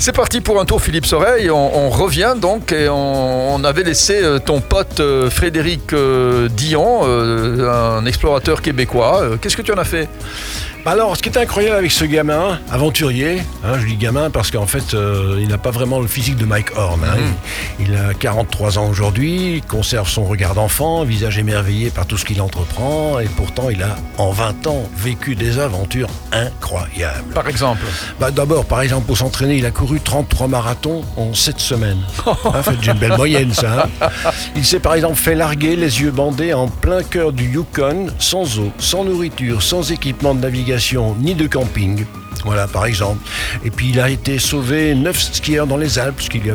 C'est parti pour un tour Philippe Soreille. On, revient donc et on, avait laissé euh, ton pote euh, Frédéric euh, Dion, un explorateur québécois. Qu'est-ce que tu en as fait? Alors, ce qui est incroyable avec ce gamin, aventurier, hein, je dis gamin parce qu'en fait, euh, il n'a pas vraiment le physique de Mike Horn. hein. il, il a 43 ans aujourd'hui, il conserve son regard d'enfant, visage émerveillé par tout ce qu'il entreprend, et pourtant, il a, en 20 ans, vécu des aventures incroyables. Par exemple Bah, D'abord, par exemple, pour s'entraîner, il a couru 33 marathons en 7 semaines. Hein, fait déjà une belle moyenne, ça. hein. Il s'est par exemple fait larguer les yeux bandés en plein cœur du Yukon, sans eau, sans nourriture, sans équipement de navigation, ni de camping. Voilà, par exemple. Et puis, il a été sauvé 9 skieurs dans les Alpes, ce qui lui a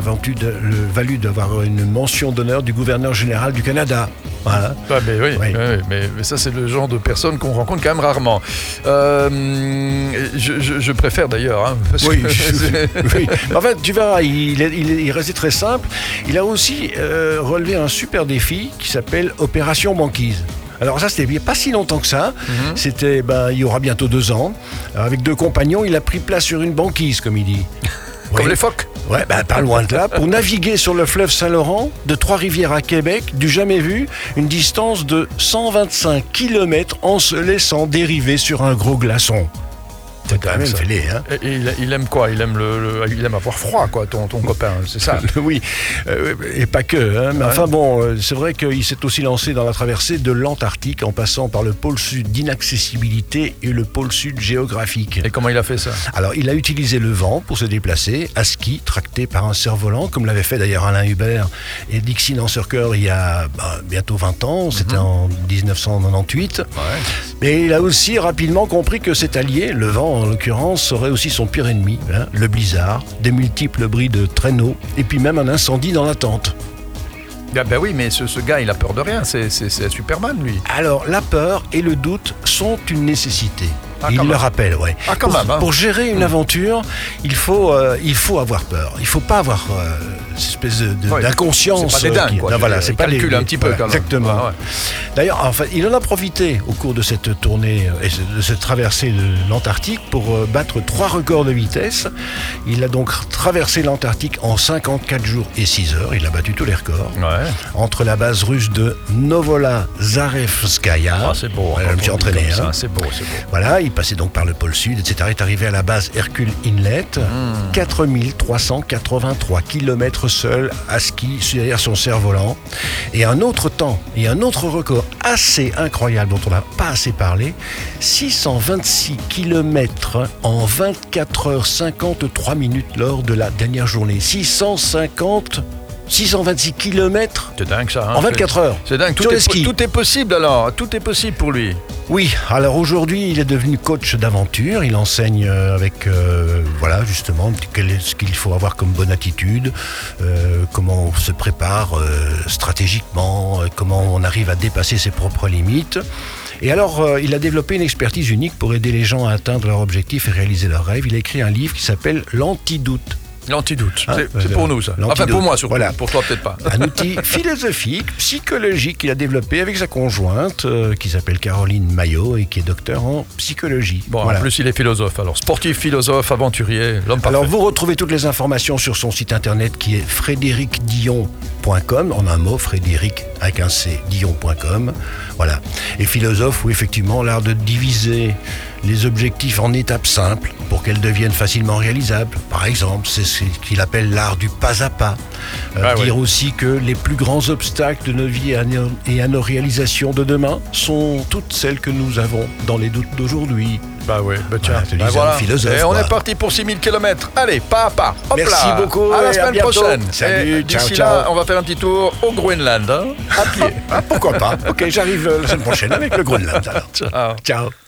valu d'avoir une mention d'honneur du gouverneur général du Canada. Voilà. Ah, mais oui, Oui. oui, mais, mais ça c'est le genre de personnes qu'on rencontre quand même rarement. Euh, je, je- je préfère d'ailleurs. hein, Oui, oui. En fait, tu verras, il, est- il, est- il restait très simple. Il a aussi euh, relevé un super défi qui s'appelle Opération Banquise. Alors ça, c'était il n'y a pas si longtemps que ça. C'était, ben, il y aura bientôt deux ans. Avec deux compagnons, il a pris place sur une banquise, comme il dit. Comme Oui. les phoques. Ouais, ben, pas loin de là, pour naviguer sur le fleuve Saint-Laurent, de Trois-Rivières à Québec, du jamais vu, une distance de 125 km en se laissant dériver sur un gros glaçon. C'est quand même ça. fêlé, hein Et il, il aime quoi? Il aime, le, le- il aime avoir froid, quoi, ton, ton copain, c'est ça? Oui, euh, et pas que. hein, mais Ouais. enfin bon, euh, c'est vrai qu'il s'est aussi lancé dans la traversée de l'Antarctique en passant par le pôle sud d'inaccessibilité et le pôle sud géographique. Et comment il a fait ça? Alors, il a utilisé le vent pour se déplacer, à ski, tracté par un cerf-volant, comme l'avait fait d'ailleurs Alain Hubert et Dixie Lancercœur il y a bah, bientôt 20 ans, c'était en 1998. Mais il a aussi rapidement compris que cet allié, le vent en l'occurrence, serait aussi son pire ennemi, hein, le blizzard, des multiples bris de traîneaux, et puis même un incendie dans la tente. Ah, Ben oui, mais ce, ce gars, il a peur de rien, c'est Superman, lui. Alors, la peur et le doute sont une nécessité. Ah, il le rappelle, ouais. Ah, quand pour, même, hein. pour gérer une aventure, il faut, euh, il faut avoir peur. Il faut pas avoir euh, cette espèce de- de- d'inconscience. C'est pas des euh, dingues, quoi. Non, voilà, c'est pas il les- calcule un petit peu, voilà, quand même. Exactement. Ah, ouais. D'ailleurs, en fait, il en a profité au cours de cette tournée et de cette traversée de l'Antarctique pour euh, battre trois records de vitesse. Il a donc traversé l'Antarctique en 54 jours et 6 heures. Il a battu tous les records Ouais. entre la base russe de Novola Zarevskaya. Ah, c'est beau. Je me suis entraîné. hein. C'est beau, c'est beau. Voilà, il passait donc par le pôle sud, etc. Il est arrivé à la base Hercule Inlet, Hmm. 4383 km seul à ski derrière son cerf-volant. Et un autre temps, et un autre record assez incroyable dont on n'a pas assez parlé, 626 km en 24 heures 53 minutes lors de la dernière journée. 650, 626 km C'est dingue, ça. hein. en 24 heures. C'est dingue. Tout Sur est, les skis. tout est possible, alors. Tout est possible pour lui. Oui, alors aujourd'hui, il est devenu coach d'aventure. Il enseigne euh, avec, euh, voilà, justement, quel est ce qu'il faut avoir comme bonne attitude, euh, comment on se prépare euh, stratégiquement, comment on arrive à dépasser ses propres limites. Et alors, euh, il a développé une expertise unique pour aider les gens à atteindre leurs objectifs et réaliser leurs rêves. Il a écrit un livre qui s'appelle L'antidoute. L'antidoute. Hein, c'est euh, pour nous, ça. Enfin, pour moi, surtout. Voilà. Pour toi, peut-être pas. Un outil philosophique, psychologique qu'il a développé avec sa conjointe, euh, qui s'appelle Caroline Maillot et qui est docteur en psychologie. Bon, Voilà. en plus, il est philosophe. Alors, sportif, philosophe, aventurier, l'homme parfait. Alors vous retrouvez toutes les informations sur son site internet qui est frédéricdion.com, en un mot, frédéric avec un C, dion.com. Voilà. Et philosophe, où effectivement l'art de diviser les objectifs en étapes simples pour qu'elles deviennent facilement réalisables. Par exemple, c'est ce qu'il appelle l'art du pas à pas. Euh, Ah dire aussi que les plus grands obstacles de nos vies et à nos- et à nos réalisations de demain sont toutes celles que nous avons dans les doutes d'aujourd'hui. Bah oui, bah tiens. Voilà, bah philosophe, Et on quoi. est parti pour 6000 km. Allez, pas à pas. Hop Merci là. beaucoup À la à semaine prochaine. Salut, D'ici ciao, là, ciao. on va faire un petit tour au Groenland. hein, à pied. Ah, pourquoi pas Ok, j'arrive euh, la semaine prochaine avec le Groenland alors. Ciao. Ciao.